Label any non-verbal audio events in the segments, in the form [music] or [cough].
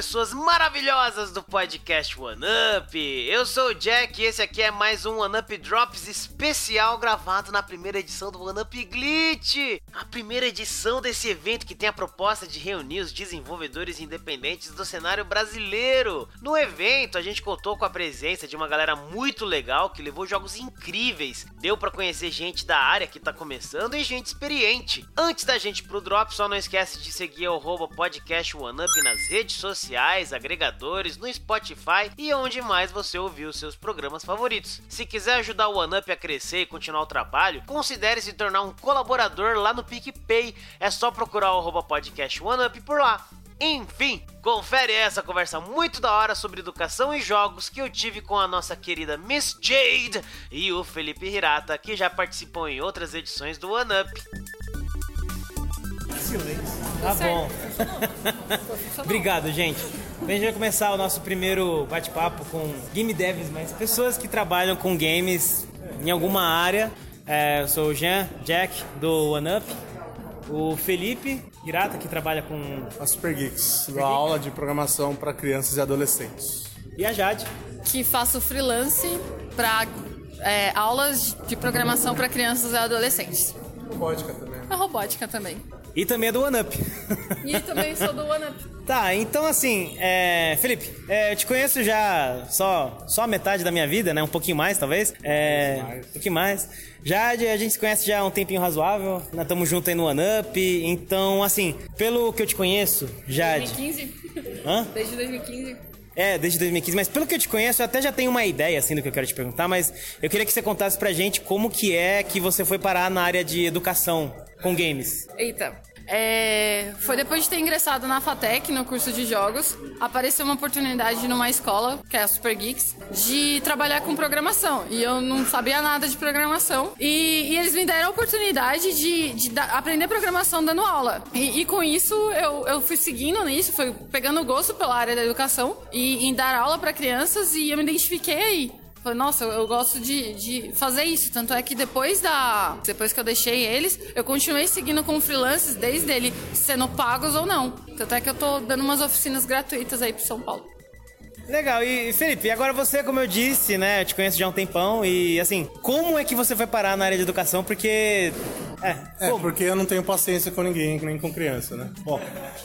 pessoas maravilhosas do podcast One Up. Eu sou o Jack e esse aqui é mais um One Up Drops especial gravado na primeira edição do One Up Glitch. A primeira edição desse evento que tem a proposta de reunir os desenvolvedores independentes do cenário brasileiro. No evento, a gente contou com a presença de uma galera muito legal que levou jogos incríveis. Deu para conhecer gente da área que tá começando e gente experiente. Antes da gente pro drop, só não esquece de seguir o podcast One Up nas redes sociais, agregadores, no Spotify e onde mais você ouviu seus programas favoritos. Se quiser ajudar o One Up a crescer e continuar o trabalho, considere se tornar um colaborador lá no PicPay. É só procurar o podcast One Up por lá. Enfim, confere essa conversa muito da hora sobre educação e jogos que eu tive com a nossa querida Miss Jade e o Felipe Hirata, que já participou em outras edições do One Up. Silêncio. Tá bom. [laughs] Obrigado, gente. A gente vai começar o nosso primeiro bate-papo com game devs, mas pessoas que trabalham com games em alguma área. É, eu sou o Jean, Jack, do OneUp. O Felipe Irata, que trabalha com... A Super Geeks, Super aula de programação para crianças e adolescentes. E a Jade. Que faço freelance para é, aulas de programação para crianças e adolescentes. Robótica também. A robótica também. E também é do OneUp. E também sou do OneUp. [laughs] Tá, então assim, é... Felipe, é, eu te conheço já só, só a metade da minha vida, né? Um pouquinho mais, talvez. É, um pouquinho mais. Já a gente se conhece já há um tempinho razoável, nós estamos juntos aí no OneUp, então assim, pelo que eu te conheço, Jade... 2015. Hã? Desde 2015. É, desde 2015, mas pelo que eu te conheço, eu até já tenho uma ideia, assim, do que eu quero te perguntar, mas eu queria que você contasse pra gente como que é que você foi parar na área de educação com games. Eita, é, foi depois de ter ingressado na FATEC, no curso de jogos, apareceu uma oportunidade numa escola, que é a Super Geeks, de trabalhar com programação. E eu não sabia nada de programação. E, e eles me deram a oportunidade de, de da, aprender programação dando aula. E, e, com isso, eu, eu fui seguindo nisso, fui pegando gosto pela área da educação e em dar aula para crianças e eu me identifiquei aí. Falei, nossa, eu, eu gosto de, de fazer isso. Tanto é que depois da. Depois que eu deixei eles, eu continuei seguindo com freelances, desde ele sendo pagos ou não. Tanto é que eu tô dando umas oficinas gratuitas aí pro São Paulo. Legal, e Felipe, agora você, como eu disse, né, eu te conheço já há um tempão, e assim, como é que você foi parar na área de educação? Porque. É, é porque eu não tenho paciência com ninguém, nem com criança, né? Bom,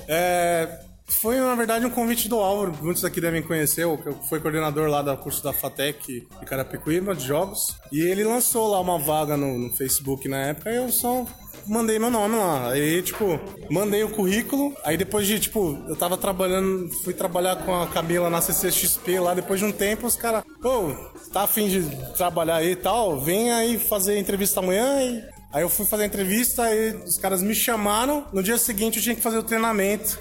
é, foi, na verdade, um convite do Álvaro, muitos aqui devem conhecer, que foi coordenador lá do curso da FATEC de Carapicuíba, de jogos. E ele lançou lá uma vaga no, no Facebook na época e eu só mandei meu nome lá. Aí, tipo, mandei o currículo. Aí depois de, tipo, eu tava trabalhando, fui trabalhar com a Camila na CCXP lá. Depois de um tempo, os caras, pô, tá afim de trabalhar aí e tal? Vem aí fazer entrevista amanhã e Aí eu fui fazer a entrevista, aí os caras me chamaram. No dia seguinte eu tinha que fazer o treinamento.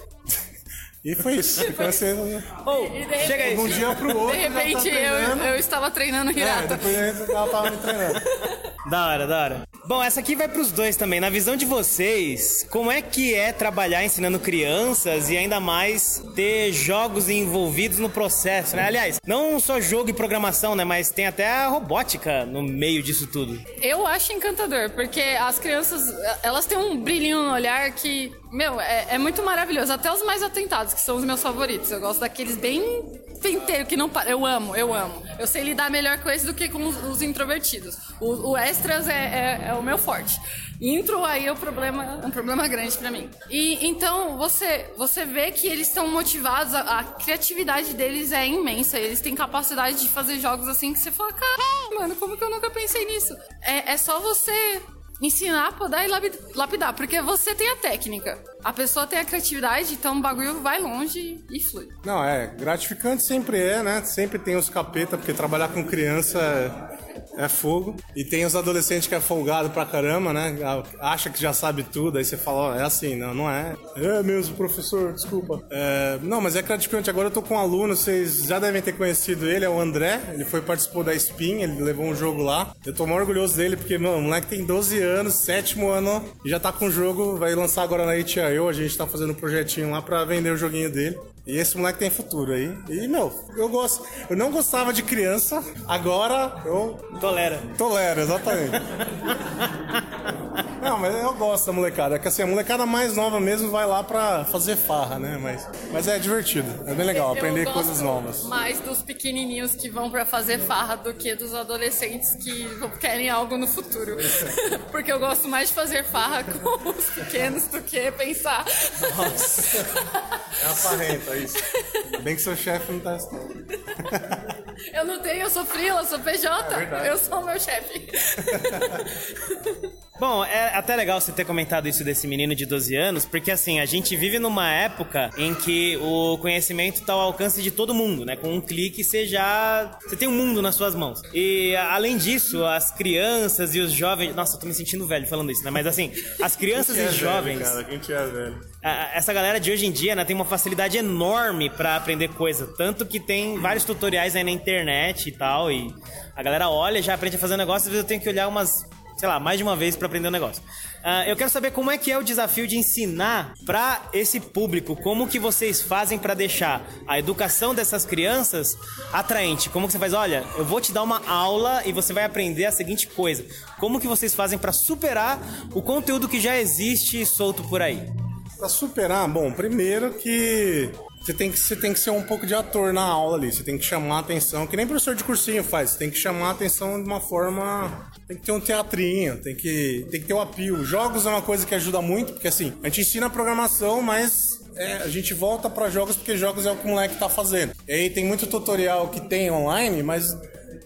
E foi isso. Ficou sendo. Oh, chega aí. De um dia pro outro. De repente tá eu, eu estava treinando Hirata. É, depois ela tava me treinando. [laughs] Da hora, da hora. Bom, essa aqui vai pros dois também. Na visão de vocês, como é que é trabalhar ensinando crianças e ainda mais ter jogos envolvidos no processo, né? Aliás, não só jogo e programação, né? Mas tem até a robótica no meio disso tudo. Eu acho encantador, porque as crianças, elas têm um brilhinho no olhar que meu, é, é, muito maravilhoso. Até os mais atentados, que são os meus favoritos. Eu gosto daqueles bem penteiro, que não Eu amo, eu amo. Eu sei lidar melhor com esse do que com os, os introvertidos. O, o extras é, é, é, o meu forte. Intro aí é um problema, é um problema grande para mim. E então você você vê que eles estão motivados, a, a, criatividade deles é imensa. Eles têm capacidade de fazer jogos assim que você fala, cara, mano, como que eu nunca pensei nisso? É, é só você ensinar, podar e lapidar, porque você tem a técnica. A pessoa tem a criatividade, então o bagulho vai longe e flui. Não, é, gratificante sempre é, né? Sempre tem os capeta, porque trabalhar com criança é fogo. E tem os adolescentes que é folgado pra caramba, né? Acha que já sabe tudo, aí você fala, ó, é assim, não, não é. É mesmo, professor, desculpa. É, não, mas é gratificante. Agora eu tô com um aluno, vocês já devem ter conhecido ele, é o André. Ele foi participou da Spin, ele levou um jogo lá. Eu tô muito orgulhoso dele, porque, mano, o moleque tem 12 anos, sétimo ano, e já tá com o jogo, vai lançar agora na HIO. A gente tá fazendo um projetinho lá pra vender o joguinho dele. E esse moleque tem futuro aí. E, meu, eu gosto. Eu não gostava de criança, agora eu. Tolera. Tolera, exatamente. [laughs] não, mas eu gosto da molecada. É que assim, a molecada mais nova mesmo vai lá pra fazer farra, né? Mas, mas é divertido. É bem legal, Eu aprender coisas novas. Mais dos pequenininhos que vão pra fazer farra do que dos adolescentes que querem algo no futuro. [laughs] Porque eu gosto mais de fazer farra [laughs] com os pequenos do que pensar. É a farrenta, isso. Ainda Bem que seu chefe não tá. Eu não tenho, eu sou frila, sou PJ. É eu sou o meu chefe. [laughs] Bom, é até legal você ter comentado isso desse menino de 12 anos, porque assim, a gente vive numa época em que o conhecimento está ao alcance de todo mundo, né? Com um clique você já. Você tem um mundo nas suas mãos. E além disso, as crianças e os jovens. Nossa, eu tô me sentindo velho falando isso, né? Mas assim, as [laughs] crianças e é os jovens. Cara, quem te é velho? essa galera de hoje em dia, né, tem uma facilidade enorme pra aprender coisa. Tanto que tem vários tutoriais aí na internet e tal. E a galera olha, já aprende a fazer um negócio, às vezes eu tenho que olhar umas. Sei lá, mais de uma vez pra aprender um negócio. Ah, eu quero saber como é que é o desafio de ensinar pra esse público, como que vocês fazem pra deixar a educação dessas crianças atraente. Como que você faz? Olha, eu vou te dar uma aula e você vai aprender a seguinte coisa. Como que vocês fazem pra superar o conteúdo que já existe solto por aí? Pra superar, bom, primeiro que você tem que, você tem que ser um pouco de ator na aula ali. Você tem que chamar a atenção, que nem professor de cursinho faz. Você tem que chamar a atenção de uma forma. Tem que ter um teatrinho, tem que, tem que ter o apio. Jogos é uma coisa que ajuda muito, porque assim, a gente ensina programação, mas é, a gente volta pra jogos porque jogos é o que o moleque tá fazendo. E aí tem muito tutorial que tem online, mas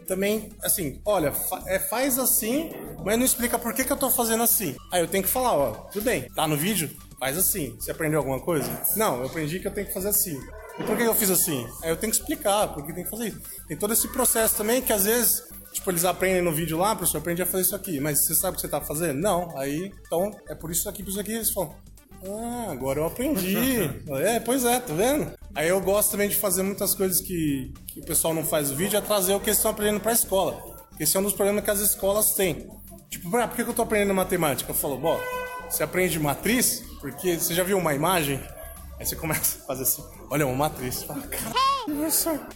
também, assim, olha, fa- é, faz assim, mas não explica por que, que eu tô fazendo assim. Aí eu tenho que falar, ó, tudo bem, tá no vídeo? Faz assim. Você aprendeu alguma coisa? Não, eu aprendi que eu tenho que fazer assim. E por que eu fiz assim? Aí eu tenho que explicar por que tem que fazer isso. Tem todo esse processo também que às vezes, tipo, eles aprendem no vídeo lá, professor, aprendi a fazer isso aqui, mas você sabe o que você tá fazendo? Não. Aí, então, é por isso aqui, por isso aqui, eles falam. Ah, agora eu aprendi. [laughs] é, pois é, tá vendo? Aí eu gosto também de fazer muitas coisas que, que o pessoal não faz no vídeo, é trazer o que eles estão aprendendo pra escola. Esse é um dos problemas que as escolas têm. Tipo, ah, por que que eu tô aprendendo matemática? Eu falo, bom, você aprende matriz, porque você já viu uma imagem? Aí você começa a fazer assim, olha, uma matriz. Fala, caralho.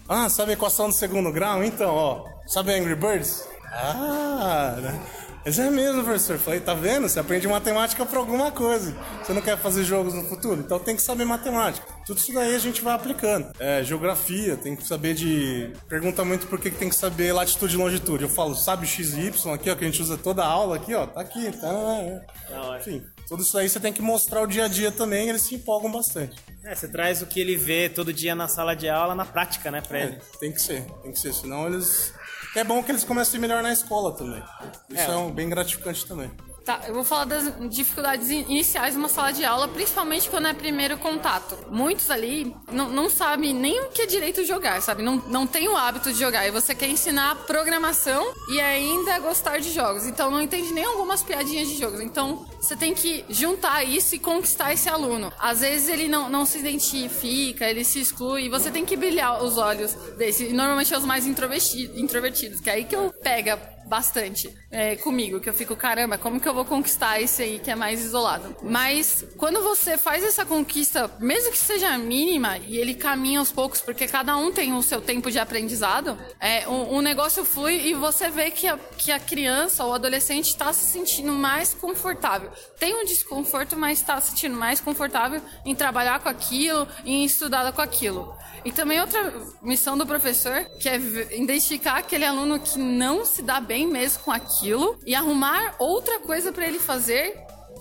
Ah, sabe a equação do segundo grau? Então, ó, sabe Angry Birds? Ah, né? Mas é mesmo, professor. Falei, tá vendo? Você aprende matemática pra alguma coisa. Você não quer fazer jogos no futuro? Então tem que saber matemática. Tudo isso daí a gente vai aplicando. É, geografia, tem que saber de. Pergunta muito por que que tem que saber latitude e longitude. Eu falo, sabe X e Y aqui, ó, que a gente usa toda a aula aqui, ó. Tá aqui, tá. Enfim, tudo isso aí você tem que mostrar o dia a dia também, eles se empolgam bastante. É, você traz o que ele vê todo dia na sala de aula na prática, né, pra ele. É, tem que ser, tem que ser, senão eles. É bom que eles comecem melhor na escola também. Isso é, um bem gratificante também. Tá, eu vou falar das dificuldades in- iniciais de uma sala de aula, principalmente quando é primeiro contato. Muitos ali não, sabem nem o que é direito jogar, sabe? Não, não tem o hábito de jogar. E você quer ensinar programação e ainda gostar de jogos. Então não entende nem algumas piadinhas de jogos. Então você tem que juntar isso e conquistar esse aluno. Às vezes ele não, não se identifica, ele se exclui. E você tem que brilhar os olhos desse. E normalmente é os mais introverti- introvertidos, que é aí que eu pega bastante é, comigo, que eu fico, caramba, como que eu vou conquistar esse aí que é mais isolado? Mas quando você faz essa conquista, mesmo que seja mínima, e ele caminha aos poucos, porque cada um tem o seu tempo de aprendizado, é, o, o negócio flui e você vê que a, que a criança ou adolescente está se sentindo mais confortável. Tem um desconforto, mas está se sentindo mais confortável em trabalhar com aquilo, em estudar com aquilo. E também outra missão do professor, que é identificar aquele aluno que não se dá bem mesmo com aquilo e arrumar outra coisa para ele fazer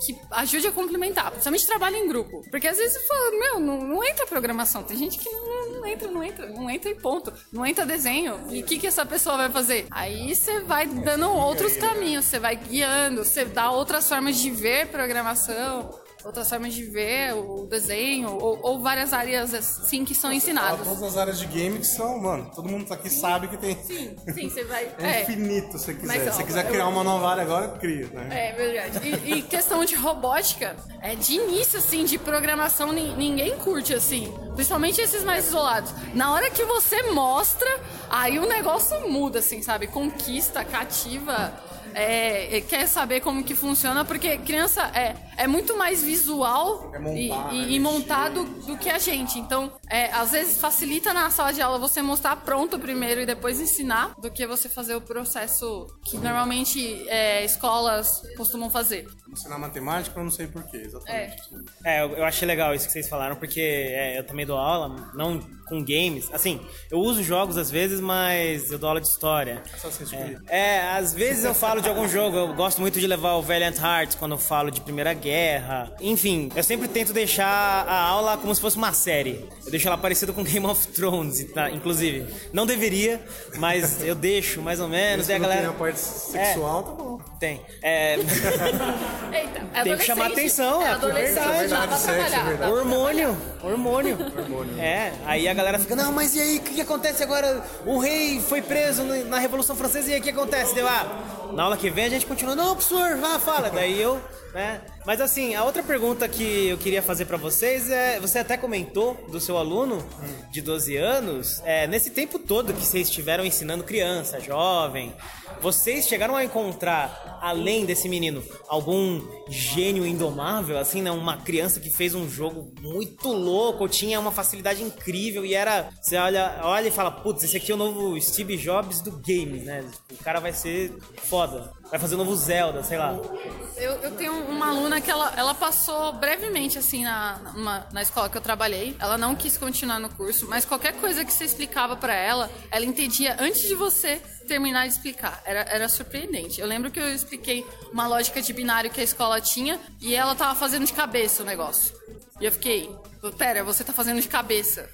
que ajude a complementar, principalmente trabalho em grupo. Porque às vezes você fala, meu, não, não entra programação. Tem gente que não, não entra, não entra, não entra e ponto. Não entra desenho. E o que, que essa pessoa vai fazer? Aí você vai dando outros caminhos, você vai guiando, você dá outras formas de ver programação. Outras formas de ver o desenho, ou, ou várias áreas assim que são ensinadas. todas as áreas de game que são, mano, todo mundo aqui sabe que tem. Sim, sim, você vai. [laughs] É É, infinito se você quiser. Mas, ó, se você quiser eu- criar uma nova área agora, cria, né? É verdade. E, e questão de robótica, é de início, assim, de programação, ni- ninguém curte, assim. Principalmente esses mais isolados. Na hora que você mostra, aí o negócio muda, assim, sabe? Conquista, cativa. É, é, quer saber como que funciona, porque criança é, é muito mais visual É montar, e, e- e montado do que a gente. Então, é, às vezes facilita na sala de aula você mostrar pronto primeiro e depois ensinar, do que você fazer o processo que normalmente é, escolas costumam fazer. Ensinar matemática, eu não sei porquê, exatamente. É, eu, eu achei legal isso que vocês falaram, porque é, eu também dou aula, não com games. Assim, eu uso jogos às vezes, mas eu dou aula de história. Assassin's Creed. É, é, às vezes eu falo de algum jogo, eu gosto muito de levar o Valiant Hearts quando eu falo de Primeira Guerra. Enfim, eu sempre tento deixar a aula como se fosse uma série. Eu deixo ela parecida com [laughs] Game of Thrones, tá? inclusive. Não deveria, mas eu deixo mais ou menos. E a galera. tem a parte sexual, tá bom. Tem. É, [laughs] Eita, é Tem que chamar atenção, é é verdade. Sexo, é trabalhar. verdade. dá pra Hormônio, hormônio. É, aí a galera fica, não, mas e aí, o que, que acontece agora? O rei foi preso na Revolução Francesa e aí o que acontece? Deu, ah, na aula que vem a gente continua, não, professor, vá, fala. Daí eu, né? Mas assim, a outra pergunta que eu queria fazer pra vocês é, você até comentou do seu aluno de 12 anos, é, nesse tempo todo que vocês estiveram ensinando criança, jovem, vocês chegaram a encontrar, além desse menino, algum gênio indomável, assim, né? Uma criança que fez um jogo muito louco, tinha uma facilidade incrível e era. Você olha, olha e fala, putz, esse aqui é o novo Steve Jobs do game, né? O cara vai ser foda. Vai fazer o novo Zelda, sei lá. Eu, eu tenho uma aluna que ela, ela passou brevemente, assim, na, numa- na escola que eu trabalhei. Ela não quis continuar no curso, mas qualquer coisa que você explicava pra ela, ela entendia antes de você terminar de explicar. Era, era surpreendente. Eu lembro que eu expliquei uma lógica de binário que a escola tinha e ela tava fazendo de cabeça o negócio. E eu fiquei, pera, você tá fazendo de cabeça.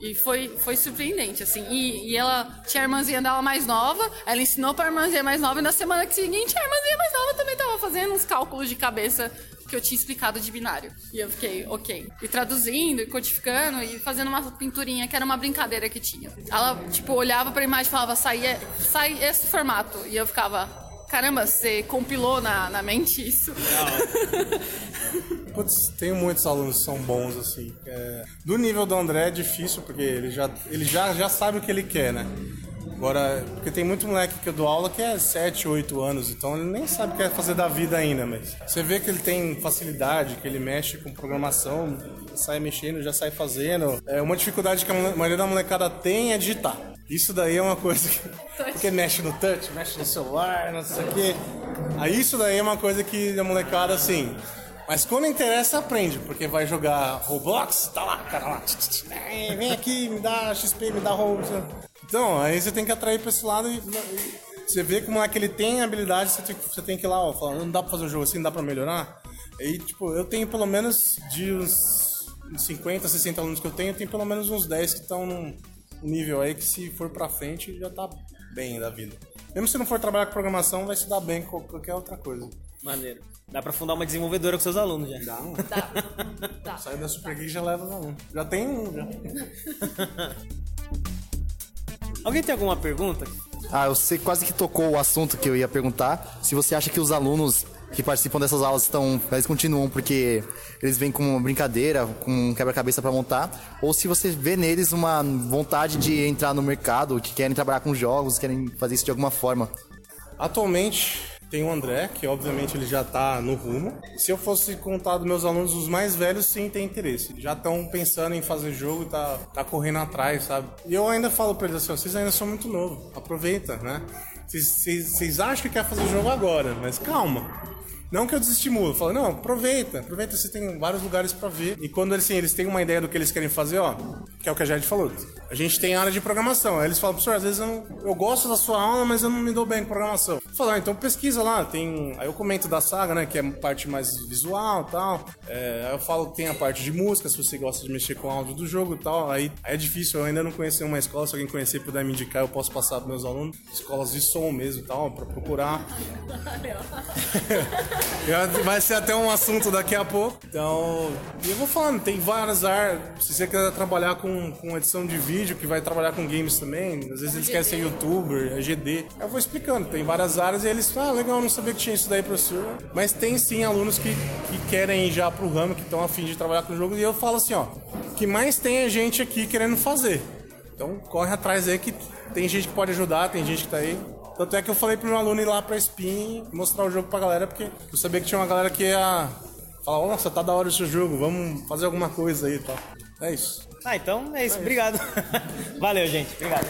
E foi, foi surpreendente, assim. E, e ela tinha a irmãzinha dela mais nova, ela ensinou pra irmãzinha mais nova, e na semana seguinte a irmãzinha mais nova também tava fazendo uns cálculos de cabeça que eu tinha explicado de binário. E eu fiquei, ok. E traduzindo, e codificando, e fazendo uma pinturinha, que era uma brincadeira que tinha. Ela, tipo, olhava pra imagem e falava, sai, sai esse formato. E eu ficava, caramba, você compilou na, na mente isso? Putz, tenho muitos alunos que são bons, assim. É, do nível do André é difícil, porque ele já, ele já, já sabe o que ele quer, né? Agora, porque tem muito moleque que eu dou aula que é 7, 8 anos, então ele nem sabe o que quer fazer da vida ainda, mas você vê que ele tem facilidade, que ele mexe com programação, sai mexendo, já sai fazendo. É, uma dificuldade que a maioria da molecada tem é digitar. Isso daí é uma coisa que. Porque mexe no touch, mexe no celular, não sei o quê. Aí isso daí é uma coisa que a molecada, assim. Mas quando interessa, aprende, porque vai jogar Roblox, tá lá, cara lá. "Ei, Vem aqui, me dá XP, me dá Roblox. Então, aí você tem que atrair pra esse lado e. e Você vê como é que ele tem habilidade, você tem, que- você tem que ir lá, ó, falar, não dá pra fazer um jogo assim, não dá pra melhorar. Aí, tipo, eu tenho pelo menos de uns 50, 60 alunos que eu tenho, tem pelo menos uns 10 que estão num nível aí que se for pra frente já tá bem da vida. Mesmo se não for trabalhar com programação, vai se dar bem com qualquer outra coisa. Maneiro. Dá pra fundar uma desenvolvedora com seus alunos já. Dá, um. Tá. Tá. Sai da Super Geek e já leva os alunos. Já tem um, já. [laughs] Alguém tem alguma pergunta? Ah, você quase que tocou o assunto que eu ia perguntar. Se você acha que os alunos que participam dessas aulas estão, eles continuam porque eles vêm com uma brincadeira, com um quebra-cabeça para montar, ou se você vê neles uma vontade de entrar no mercado, que querem trabalhar com jogos, querem fazer isso de alguma forma. Atualmente tem o André, que obviamente ele já tá no rumo. Se eu fosse contar dos meus alunos, os mais velhos sim têm interesse. Já estão pensando em fazer jogo e tá, tá correndo atrás, sabe? E eu ainda falo pra eles assim, vocês ainda são muito novos, aproveita, né? Vocês acham que quer fazer jogo agora, mas calma. Não que eu desestimulo, falo, não, aproveita, aproveita, você tem vários lugares pra ver. E quando eles, assim, eles têm uma ideia do que eles querem fazer, ó, que é o que a Jade falou. A gente tem área de programação. Aí eles falam, professor, às vezes eu, não- eu gosto da sua aula, mas eu não me dou bem com programação. Falo, ah, então pesquisa lá, tem. Aí eu comento da saga, né, que é a parte mais visual e tal. É, aí eu falo que tem a parte de música, se você gosta de mexer com o áudio do jogo e tal. Aí, aí é difícil, eu ainda não conheci uma escola, se alguém conhecer e puder me indicar, eu posso passar pros meus alunos. Escolas de som mesmo e tal, pra procurar. [laughs] [laughs] Vai ser até um assunto daqui a pouco. Então, eu vou falando, tem várias áreas. Se você quer trabalhar com, com edição de vídeo, que vai trabalhar com games também, às vezes eles querem ser youtuber, é GD. Eu vou explicando, tem várias áreas e eles falam, ah, legal, não sabia que tinha isso daí, professor. Mas tem sim alunos que, que querem ir já pro ramo, que estão afim de trabalhar com o jogo. E eu falo assim, ó, o que mais tem é gente aqui querendo fazer. Então corre atrás aí que tem gente que pode ajudar, tem gente que tá aí. Tanto é que eu falei pro meu aluno ir lá pra Spin mostrar o jogo pra galera, porque eu sabia que tinha uma galera que ia falar, nossa, tá da hora esse jogo, vamos fazer alguma coisa aí e tal. É isso. Ah, então é isso. Obrigado. [laughs] Valeu, gente. Obrigado.